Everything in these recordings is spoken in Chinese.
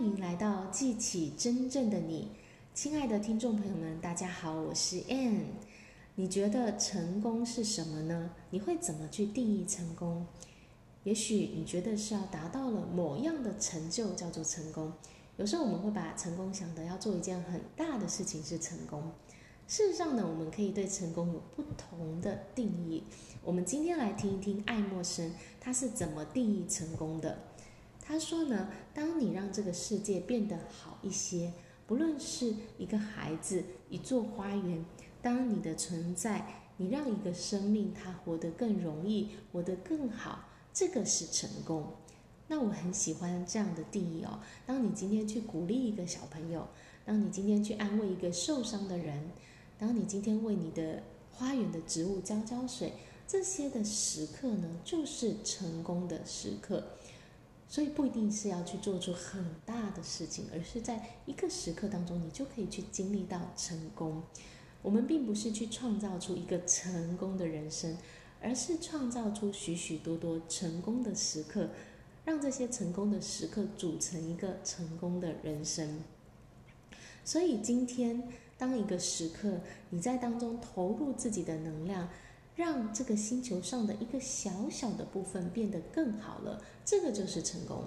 欢迎来到记起真正的你，亲爱的听众朋友们，大家好，我是 Ann。你觉得成功是什么呢？你会怎么去定义成功？也许你觉得是要达到了某样的成就叫做成功。有时候我们会把成功想得要做一件很大的事情是成功。事实上呢，我们可以对成功有不同的定义。我们今天来听一听爱默生他是怎么定义成功的。他说呢，当你让这个世界变得好一些，不论是一个孩子、一座花园，当你的存在，你让一个生命它活得更容易，活得更好，这个是成功。那我很喜欢这样的定义哦。当你今天去鼓励一个小朋友，当你今天去安慰一个受伤的人，当你今天为你的花园的植物浇浇水，这些的时刻呢，就是成功的时刻。所以不一定是要去做出很大的事情，而是在一个时刻当中，你就可以去经历到成功。我们并不是去创造出一个成功的人生，而是创造出许许多多成功的时刻。让这些成功的时刻组成一个成功的人生。所以今天，当一个时刻你在当中投入自己的能量，让这个星球上的一个小小的部分变得更好了，这个就是成功。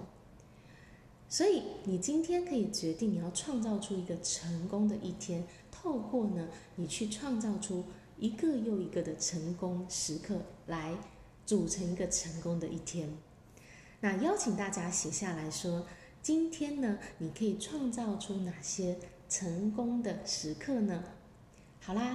所以你今天可以决定你要创造出一个成功的一天，透过呢，你去创造出一个又一个的成功时刻，来组成一个成功的一天。那邀请大家写下来说，今天呢，你可以创造出哪些成功的时刻呢？